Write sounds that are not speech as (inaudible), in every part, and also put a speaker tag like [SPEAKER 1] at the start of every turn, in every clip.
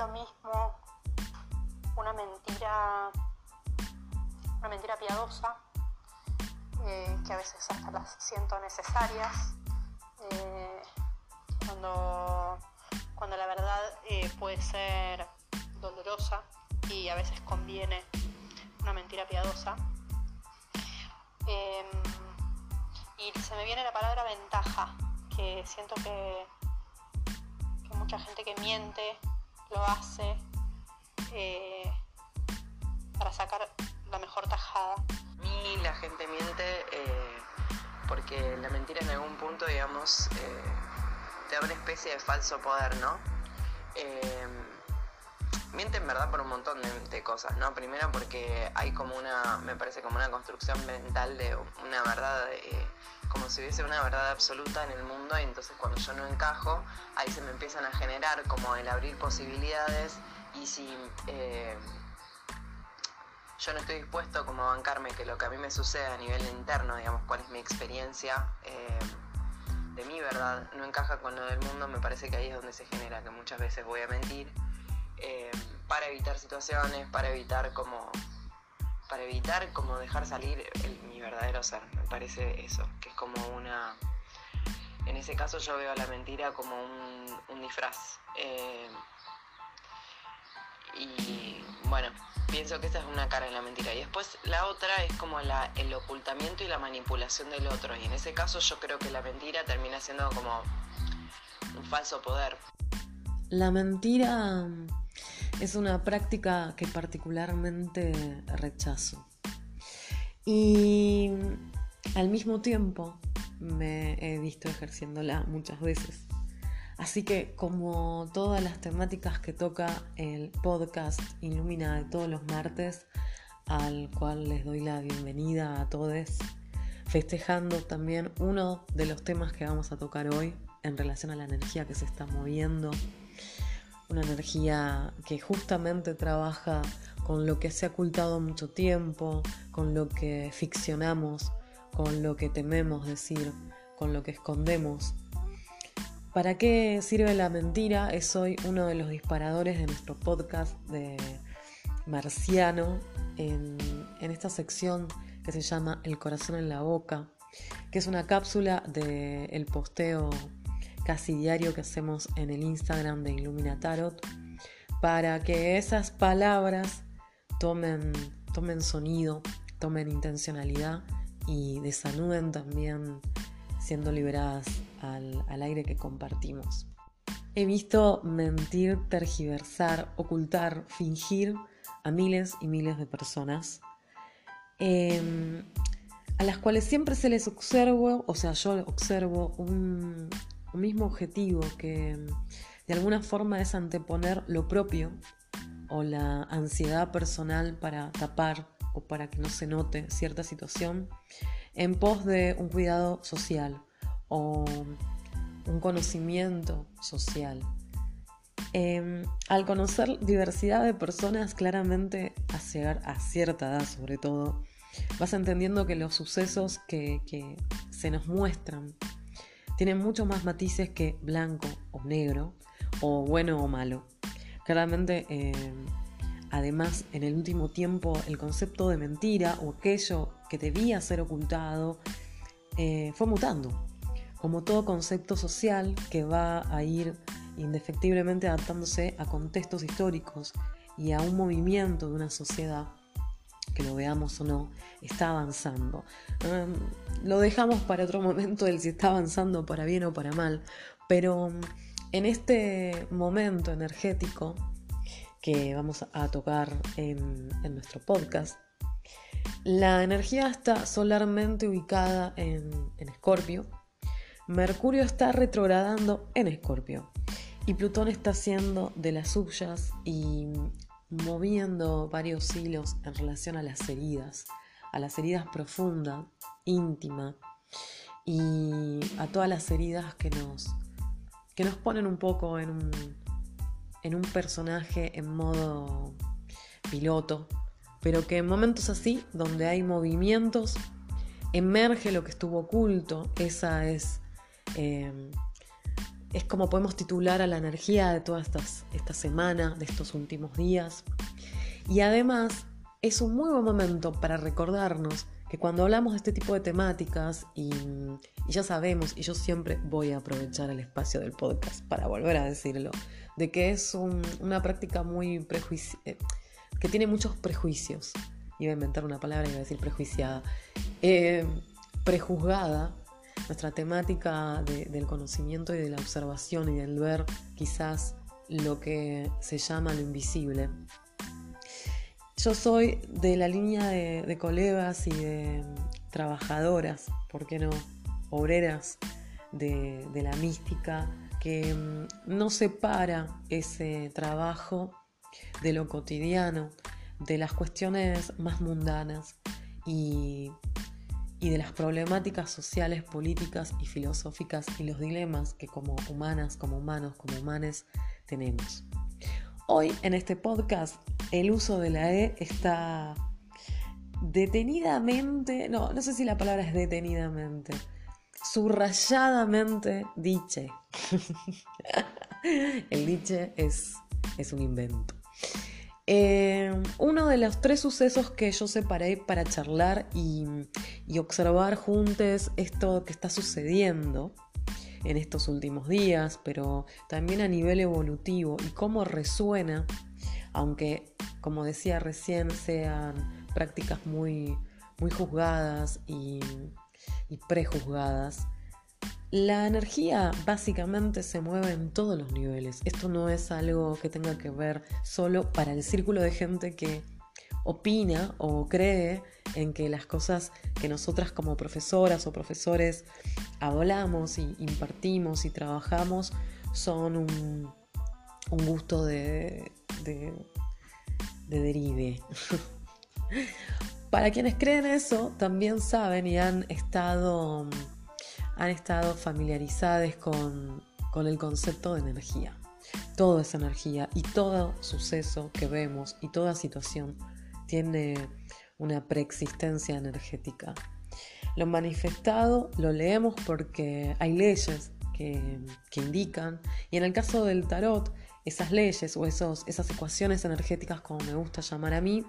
[SPEAKER 1] lo mismo una mentira, una mentira piadosa, eh, que a veces hasta las siento necesarias, eh, cuando, cuando la verdad eh, puede ser dolorosa y a veces conviene una mentira piadosa. Em, y se me viene la palabra ventaja, que siento que, que mucha gente que miente lo hace eh, para sacar la mejor tajada.
[SPEAKER 2] Mí la gente miente eh, porque la mentira en algún punto, digamos, eh, te da una especie de falso poder, ¿no? Miente en verdad por un montón de, cosas, ¿no? Primero porque hay como una, me parece como una construcción mental de una verdad, como si hubiese una verdad absoluta en el mundo y entonces cuando yo no encajo, ahí se me empiezan a generar como el abrir posibilidades y si eh, yo no estoy dispuesto como a bancarme que lo que a mí me sucede a nivel interno, digamos, cuál es mi experiencia eh, de mi verdad, no encaja con lo del mundo, me parece que ahí es donde se genera que muchas veces voy a mentir eh, para evitar situaciones, para evitar como para evitar como dejar salir mi verdadero ser, me parece eso, que es como una en ese caso yo veo la mentira como un, disfraz. Y bueno, pienso que esa es una cara de la mentira. Y después la otra es como el ocultamiento y la manipulación del otro. Y en ese caso yo creo que la mentira termina siendo como un falso poder.
[SPEAKER 3] La mentira es una práctica que particularmente rechazo. Y al mismo tiempo me he visto ejerciéndola muchas veces. Así que como todas las temáticas que toca el podcast Ilumina de todos los martes, al cual les doy la bienvenida a todos, festejando también uno de los temas que vamos a tocar hoy en relación a la energía que se está moviendo, una energía que justamente trabaja con lo que se ha ocultado mucho tiempo, con lo que ficcionamos, con lo que tememos decir, con lo que escondemos ¿Para qué sirve la mentira? Es hoy uno de los disparadores de nuestro podcast de Marciano en, esta sección que se llama El corazón en la boca, que es una cápsula del posteo casi diario que hacemos en el Instagram de Illumina Tarot para que esas palabras tomen, tomen sonido, tomen intencionalidad y desanuden también siendo liberadas al, aire que compartimos. He visto mentir, tergiversar, ocultar, fingir a miles y miles de personas, em, a las cuales siempre se les observo, o sea, yo observo un, un mismo objetivo que de alguna forma es anteponer lo propio o la ansiedad personal para tapar o para que no se note cierta situación en pos de un cuidado social o un conocimiento social. Em, al conocer diversidad de personas, claramente a llegar a cierta edad sobre todo, vas entendiendo que los sucesos que, se nos muestran tienen mucho más matices que blanco o negro, o bueno o malo. Claramente, em, además, en el último tiempo, el concepto de mentira o aquello que debía ser ocultado eh, fue mutando como todo concepto social que va a ir indefectiblemente adaptándose a contextos históricos y a un movimiento de una sociedad que lo veamos o no, está avanzando. Em, lo dejamos para otro momento del si está avanzando para bien o para mal, pero em, en este momento energético que vamos a tocar en, en nuestro podcast, la energía está solarmente ubicada en Escorpio, Mercurio está retrogradando en Escorpio y Plutón está haciendo de las suyas y moviendo varios hilos en relación a las heridas, a las heridas profundas, íntimas y a todas las heridas que nos, que nos ponen un poco en un, en un personaje en modo piloto, pero que en momentos así, donde hay movimientos, emerge lo que estuvo oculto, esa es Em, es como podemos titular a la energía de toda esta semana, de estos últimos días. Y además es un muy buen momento para recordarnos que cuando hablamos de este tipo de temáticas, y, ya sabemos, y yo siempre voy a aprovechar el espacio del podcast para volver a decirlo, de que es una práctica muy prejuicio, eh, que tiene muchos prejuicios. Iba a inventar una palabra, iba a decir prejuiciada. Eh, prejuzgada, nuestra temática del conocimiento y de la observación y del ver quizás lo que se llama lo invisible, yo soy de la línea de, colegas y de trabajadoras, ¿por qué no? Obreras de, la mística, que mm, no separa ese trabajo de lo cotidiano, de las cuestiones más mundanas y, y, de las problemáticas sociales, políticas y filosóficas y los dilemas que como humanas, como humanos, como humanes tenemos. Hoy en este podcast el uso de la E está detenidamente, no, no sé si la palabra es detenidamente, subrayadamente diche. (laughs) el diche es, es un invento. Eh, uno de los tres sucesos que yo separé para charlar y, observar juntos esto que está sucediendo en estos últimos días, pero también a nivel evolutivo y cómo resuena, aunque como decía recién sean prácticas muy, muy juzgadas y prejuzgadas, la energía básicamente se mueve en todos los niveles. Esto no es algo que tenga que ver solo para el círculo de gente que opina o cree en que las cosas que nosotras como profesoras o profesores hablamos y impartimos y trabajamos son un, gusto de, de, derive. (laughs) Para quienes creen eso, también saben y han estado, han estado familiarizados con, con el concepto de energía. Todo es energía y todo suceso que vemos y toda situación tiene una preexistencia energética. Lo manifestado lo leemos porque hay leyes que, indican, y en el caso del tarot, esas leyes o esos, esas ecuaciones energéticas, como me gusta llamar a mí,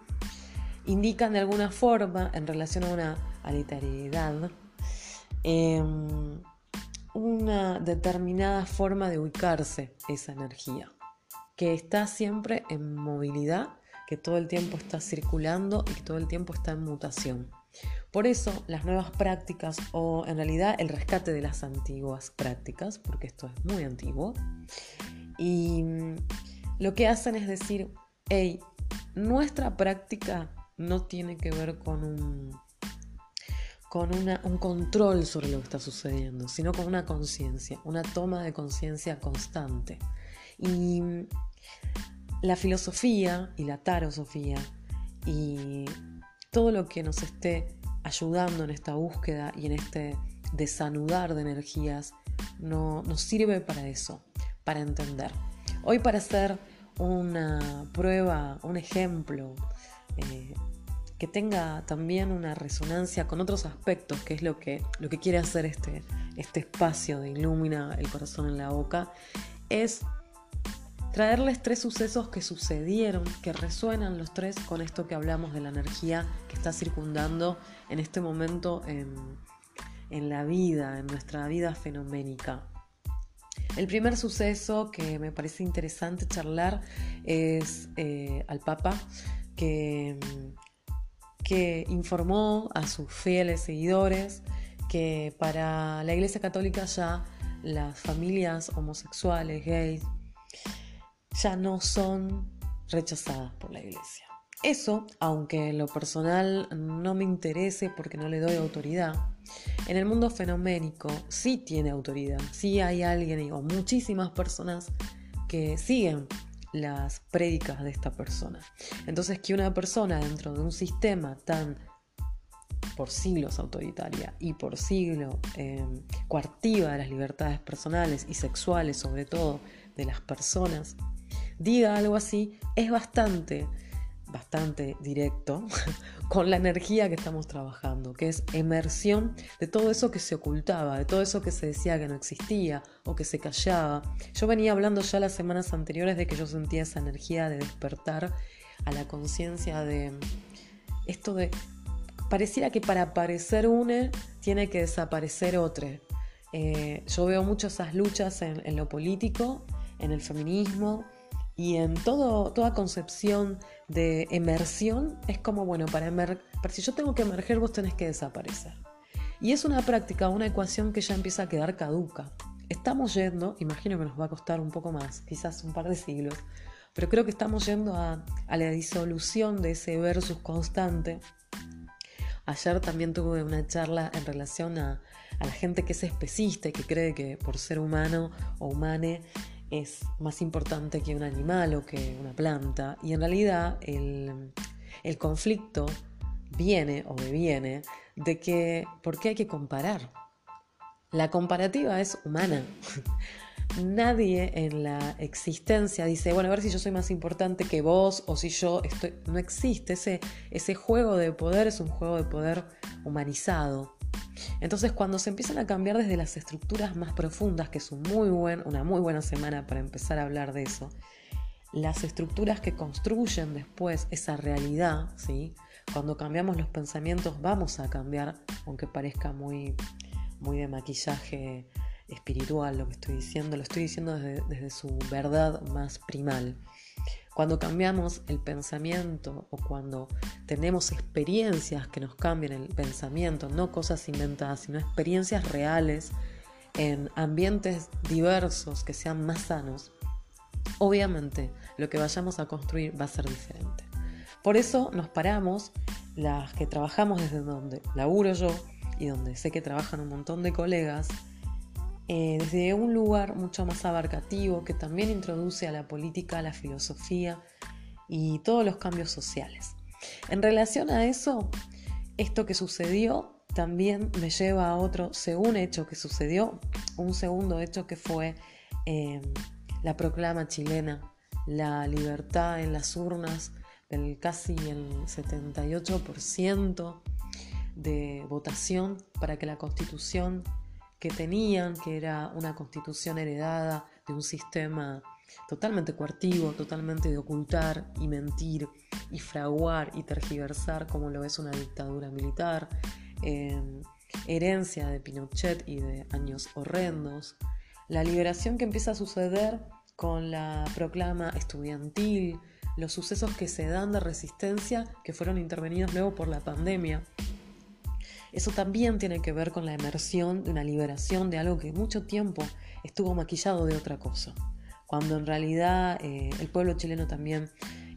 [SPEAKER 3] indican de alguna forma, en relación a una aleatoriedad, em, una determinada forma de ubicarse esa energía, que está siempre en movilidad que todo el tiempo está circulando y que todo el tiempo está en mutación. Por eso las nuevas prácticas o en realidad el rescate de las antiguas prácticas, porque esto es muy antiguo, y mm, lo que hacen es decir, hey, nuestra práctica no tiene que ver con un con un control sobre lo que está sucediendo, sino con una conciencia, una toma de conciencia constante. Y la filosofía y la tarosofía y todo lo que nos esté ayudando en esta búsqueda y en este desanudar de energías no, nos sirve para eso, para entender. Hoy para hacer una prueba, un ejemplo eh, que tenga también una resonancia con otros aspectos, que es lo que, lo que quiere hacer este, este espacio de Ilumina el corazón en la boca, es traerles tres sucesos que sucedieron, que resuenan los tres con esto que hablamos de la energía que está circundando en este momento en, la vida, en nuestra vida fenoménica. El primer suceso que me parece interesante charlar es eh, al Papa que, que informó a sus fieles seguidores que para la Iglesia Católica ya las familias homosexuales, gays, ya no son rechazadas por la iglesia. Eso, aunque en lo personal no me interese porque no le doy autoridad, en el mundo fenoménico sí tiene autoridad, sí hay alguien o muchísimas personas que siguen las prédicas de esta persona. Entonces que una persona dentro de un sistema tan por siglos autoritaria y por siglo eh, coartiva de las libertades personales y sexuales sobre todo de las personas, diga algo así, es bastante bastante directo (laughs) con la energía que estamos trabajando, que es emersión de todo eso que se ocultaba, de todo eso que se decía que no existía o que se callaba. Yo venía hablando ya las semanas anteriores de que yo sentía esa energía de despertar a la conciencia de esto de pareciera que para aparecer une tiene que desaparecer otro. Eh, yo veo mucho esas luchas en, lo político, en el feminismo y en toda concepción de emersión es como, bueno, para, emer para si yo tengo que emerger, vos tenés que desaparecer. Y es una práctica, una ecuación que ya empieza a quedar caduca. Estamos yendo, imagino que nos va a costar un poco más, quizás un par de siglos, pero creo que estamos yendo a, a la disolución de ese versus constante Ayer también tuve una charla en relación a, la gente que es especista y que cree que por ser humano o humane es más importante que un animal o que una planta. Y en realidad el, el conflicto viene o deviene de que, ¿por qué hay que comparar? La comparativa es humana. (laughs) nadie en la existencia dice, bueno, a ver si yo soy más importante que vos o si yo estoy... No existe, ese, ese juego de poder es un juego de poder humanizado. Entonces cuando se empiezan a cambiar desde las estructuras más profundas, que es un muy buen, una muy buena semana para empezar a hablar de eso, las estructuras que construyen después esa realidad, ¿sí? cuando cambiamos los pensamientos vamos a cambiar, aunque parezca muy, muy de maquillaje espiritual lo que estoy diciendo, lo estoy diciendo desde, su verdad más primal. Cuando cambiamos el pensamiento o cuando tenemos experiencias que nos cambian el pensamiento, no cosas inventadas, sino experiencias reales en ambientes diversos que sean más sanos, obviamente lo que vayamos a construir va a ser diferente. Por eso nos paramos, las que trabajamos desde donde laburo yo y donde sé que trabajan un montón de colegas, eh, desde un lugar mucho más abarcativo que también introduce a la política, a la filosofía y todos los cambios sociales. En relación a eso, esto que sucedió también me lleva a otro segundo hecho que sucedió, un segundo hecho que fue em, la proclama chilena, la libertad en las urnas del casi el 78% de votación para que la constitución que tenían, que era una constitución heredada de un sistema totalmente coartivo, totalmente de ocultar y mentir y fraguar y tergiversar como lo es una dictadura militar, em, herencia de Pinochet y de años horrendos, la liberación que empieza a suceder con la proclama estudiantil, los sucesos que se dan de resistencia que fueron intervenidos luego por la pandemia, eso también tiene que ver con la emersión de una liberación de algo que mucho tiempo estuvo maquillado de otra cosa, cuando en realidad eh, el pueblo chileno también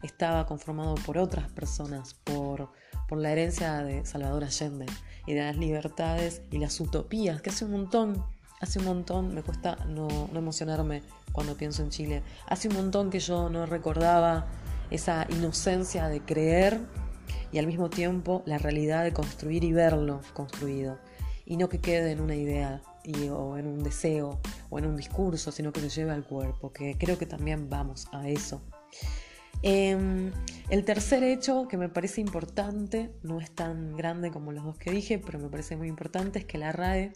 [SPEAKER 3] estaba conformado por otras personas, por, por la herencia de Salvador Allende y de las libertades y las utopías, que hace un montón, hace un montón, me cuesta no, no emocionarme cuando pienso en Chile, hace un montón que yo no recordaba esa inocencia de creer y al mismo tiempo la realidad de construir y verlo construido. Y no que quede en una idea o en un deseo o en un discurso, sino que se lleve al cuerpo, que creo que también vamos a eso. Em, el tercer hecho que me parece importante, no es tan grande como los dos que dije, pero me parece muy importante, es que la RAE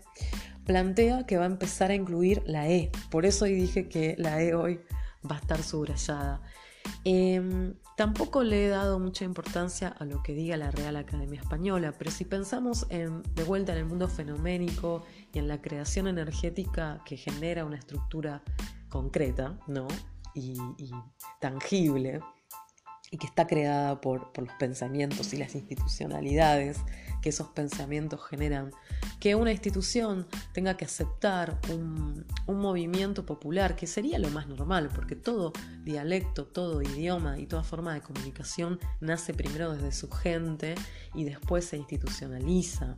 [SPEAKER 3] plantea que va a empezar a incluir la E. Por eso hoy dije que la E hoy va a estar subrayada. Em, tampoco le he dado mucha importancia a lo que diga la Real Academia Española, pero si pensamos en, de vuelta en el mundo fenoménico y en la creación energética que genera una estructura concreta ¿no? y, y tangible, y que está creada por, por, los pensamientos y las institucionalidades que esos pensamientos generan, que una institución tenga que aceptar un, un, movimiento popular, que sería lo más normal, porque todo dialecto, todo idioma y toda forma de comunicación nace primero desde su gente y después se institucionaliza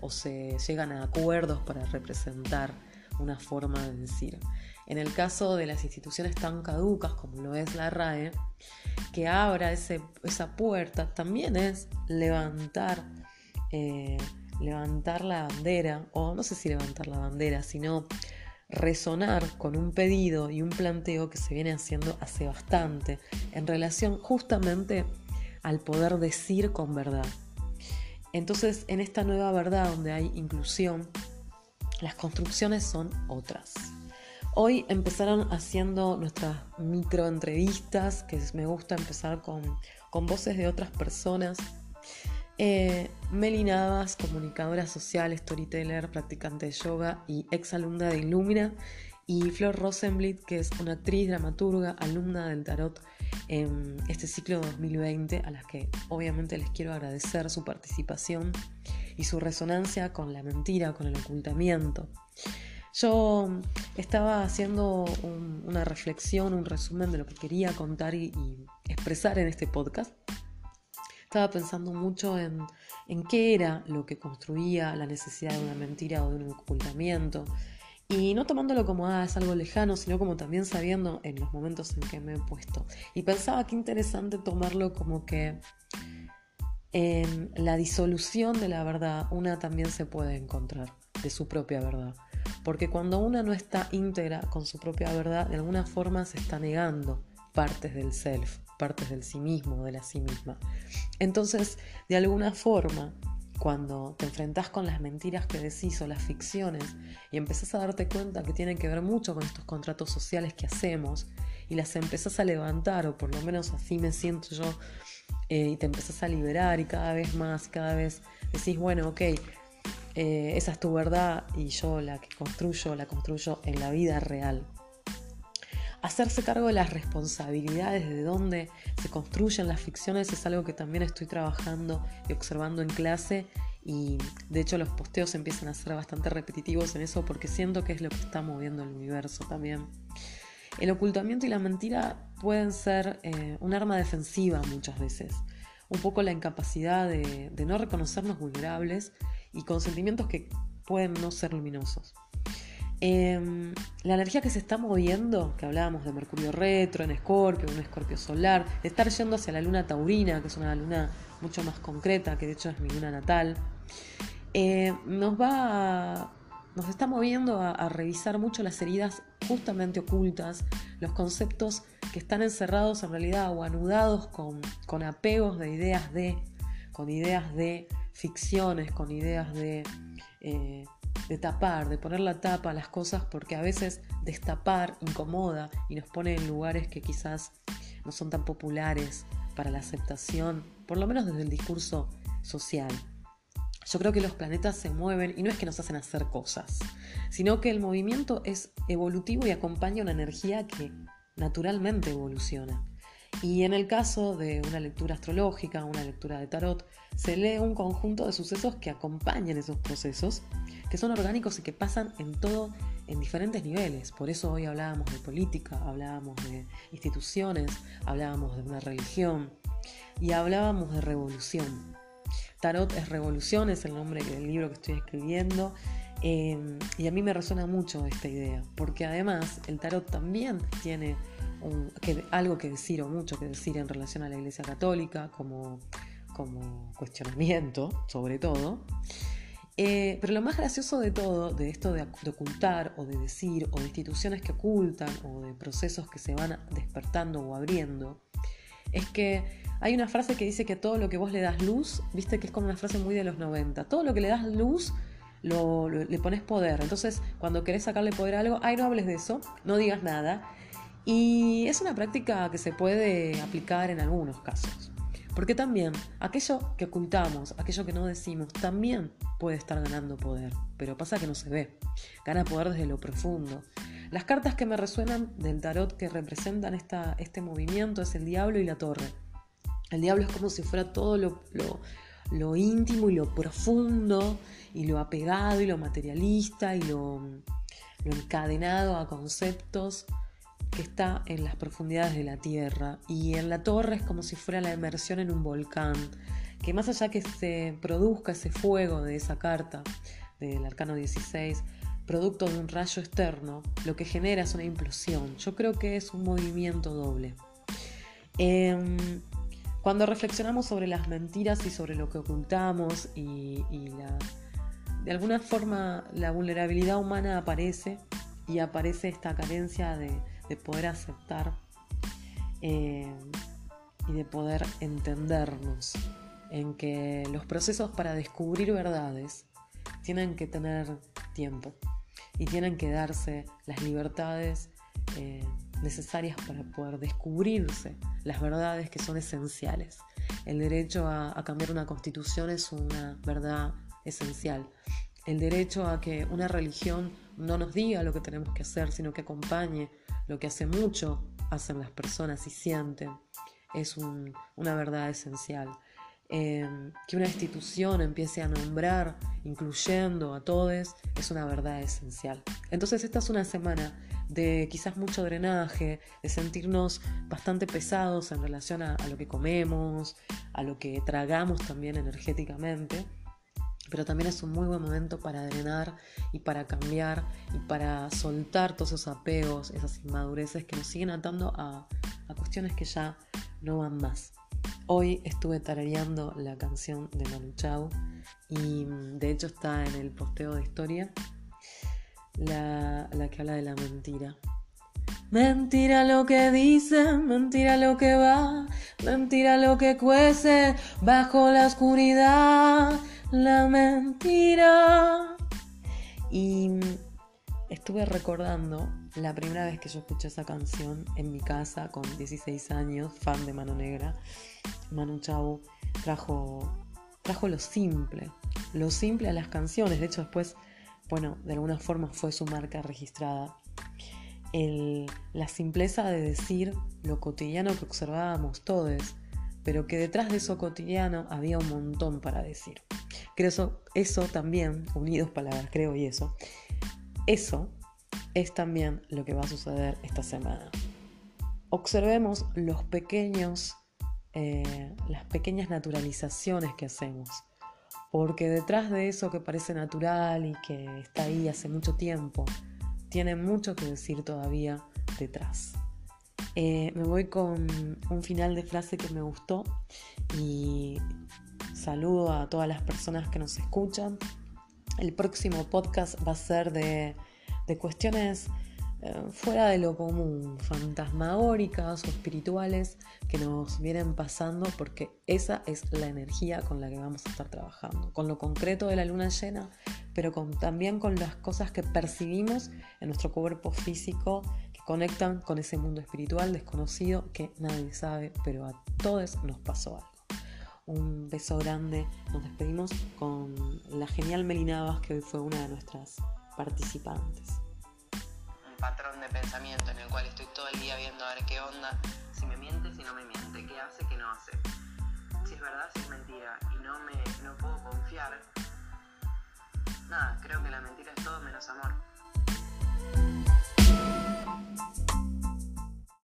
[SPEAKER 3] o se llegan a acuerdos para representar una forma de decir. En el caso de las instituciones tan caducas como lo es la RAE, que abra esa puerta también es levantar, eh, levantar la bandera, o no sé si levantar la bandera, sino resonar con un pedido y un planteo que se viene haciendo hace bastante en relación justamente al poder decir con verdad. Entonces, en esta nueva verdad donde hay inclusión, las construcciones son otras. Hoy empezaron haciendo nuestras microentrevistas, que me gusta empezar con, voces de otras personas. Eh, Meli Navas, comunicadora social, storyteller, practicante de yoga y ex alumna de Illumina. Y Flor Rosenblit, que es una actriz, dramaturga, alumna del tarot en este ciclo 2020, a las que obviamente les quiero agradecer su participación y su resonancia con la mentira, con el ocultamiento. Yo estaba haciendo una reflexión, un resumen de lo que quería contar y, expresar en este podcast. Estaba pensando mucho en, en qué era lo que construía la necesidad de una mentira o de un ocultamiento, y no tomándolo como, ah, es algo lejano, sino como también sabiendo en los momentos en que me he puesto. Y pensaba que interesante tomarlo como que en la disolución de la verdad una también se puede encontrar de su propia verdad. Porque cuando una no está íntegra con su propia verdad, de alguna forma se está negando partes del self, partes del sí mismo, de la sí misma. Entonces, de alguna forma, cuando te enfrentas con las mentiras que decís o las ficciones y empezás a darte cuenta que tienen que ver mucho con estos contratos sociales que hacemos y las empezás a levantar, o por lo menos así me siento yo, eh, y te empezás a liberar y cada vez más, cada vez decís, bueno, ok, eh, esa es tu verdad y yo la que construyo, la construyo en la vida real. Hacerse cargo de las responsabilidades, de dónde se construyen las ficciones, es algo que también estoy trabajando y observando en clase y de hecho los posteos empiezan a ser bastante repetitivos en eso porque siento que es lo que está moviendo el universo también. El ocultamiento y la mentira pueden ser eh, un arma defensiva muchas veces. Un poco la incapacidad de, de no reconocernos vulnerables y con sentimientos que pueden no ser luminosos. Em, la energía que se está moviendo, que hablábamos de Mercurio retro en Escorpio, un Escorpio solar, de estar yendo hacia la luna taurina, que es una luna mucho más concreta, que de hecho es mi luna natal, eh, nos va nos está moviendo a, revisar mucho las heridas justamente ocultas, los conceptos que están encerrados en realidad o anudados con, con apegos de ideas de, con ideas de ficciones, con ideas de eh, de tapar, de poner la tapa a las cosas porque a veces destapar incomoda y nos pone en lugares que quizás no son tan populares para la aceptación, por lo menos desde el discurso social. Yo creo que los planetas se mueven y no es que nos hacen hacer cosas, sino que el movimiento es evolutivo y acompaña una energía que naturalmente evoluciona. Y en el caso de una lectura astrológica, una lectura de tarot, se lee un conjunto de sucesos que acompañan esos procesos, que son orgánicos y que pasan en todo, en diferentes niveles. Por eso hoy hablábamos de política, hablábamos de instituciones, hablábamos de una religión y hablábamos de revolución. Tarot es revolución, es el nombre del libro que estoy escribiendo. Eh, y a mí me resuena mucho esta idea, porque además el tarot también tiene algo que decir o mucho que decir en relación a la Iglesia Católica como, como cuestionamiento, sobre todo. Eh, pero lo más gracioso de todo, de esto de, ocultar o de decir, o de instituciones que ocultan, o de procesos que se van despertando o abriendo, es que hay una frase que dice que todo lo que vos le das luz, viste que es como una frase muy de los 90, todo lo que le das luz le pones poder. Entonces, cuando querés sacarle poder a algo, ay, no hables de eso, no digas nada. Y es una práctica que se puede aplicar en algunos casos. Porque también aquello que ocultamos, aquello que no decimos, también puede estar ganando poder. Pero pasa que no se ve. Gana poder desde lo profundo. Las cartas que me resuenan del tarot que representan esta, este movimiento es el diablo y la torre. El diablo es como si fuera todo lo, lo íntimo y lo profundo y lo apegado y lo materialista y lo, lo encadenado a conceptos que está en las profundidades de la Tierra y en la torre es como si fuera la inmersión en un volcán, que más allá que se produzca ese fuego de esa carta del arcano 16, producto de un rayo externo, lo que genera es una implosión. Yo creo que es un movimiento doble. Em, cuando reflexionamos sobre las mentiras y sobre lo que ocultamos y, de alguna forma la vulnerabilidad humana aparece y aparece esta carencia de, de poder aceptar eh, y de poder entendernos, en que los procesos para descubrir verdades tienen que tener tiempo y tienen que darse las libertades eh, necesarias para poder descubrirse las verdades que son esenciales. El derecho a, cambiar una constitución es una verdad esencial. El derecho a que una religión no nos diga lo que tenemos que hacer, sino que acompañe lo que hace mucho hacen las personas y sienten, es una verdad esencial. Em, que una institución empiece a nombrar, incluyendo a todos, es una verdad esencial. Entonces esta es una semana de quizás mucho drenaje, de sentirnos bastante pesados en relación a, lo que comemos, a lo que tragamos también energéticamente pero también es un muy buen momento para drenar y para cambiar y para soltar todos esos apegos, esas inmadureces que nos siguen atando a, a cuestiones que ya no van más. Hoy estuve tarareando la canción de Manu Chao y mm, de hecho está en el posteo de historia la, la que habla de la mentira. Mentira lo que dice, mentira lo que va, mentira lo que cuece bajo la oscuridad, la mentira. Y estuve recordando la primera vez que yo escuché esa canción en mi casa con 16 años, fan de Mano Negra. Manu Chao trajo, trajo lo simple, lo simple a las canciones. De hecho, después, bueno, de alguna forma fue su marca registrada. la simpleza de decir lo cotidiano que observábamos todos, pero que detrás de eso cotidiano había un montón para decir. Creo eso, eso también, unidos palabras, creo y eso, eso es también lo que va a suceder esta semana. Observemos los pequeños, eh, las pequeñas naturalizaciones que hacemos, porque detrás de eso que parece natural y que está ahí hace mucho tiempo, tiene mucho que decir todavía detrás. Eh, me voy con un final de frase que me gustó y saludo a todas las personas que nos escuchan. El próximo podcast va a ser de de cuestiones fuera de lo común, fantasmagóricas o espirituales que nos vienen pasando porque esa es la energía con la que vamos a estar trabajando, con lo concreto de la luna llena, pero con, también con las cosas que percibimos en nuestro cuerpo físico que conectan con ese mundo espiritual desconocido que nadie sabe, pero a todos nos pasó algo. Un beso grande, nos despedimos con la genial Melinabas que hoy fue una de nuestras participantes
[SPEAKER 2] patrón de pensamiento en el cual estoy todo el día viendo a ver qué onda, si me miente, si no me miente, qué hace, qué no hace, si es verdad, si es mentira, y no me no puedo confiar, nada, creo que la mentira es todo menos amor.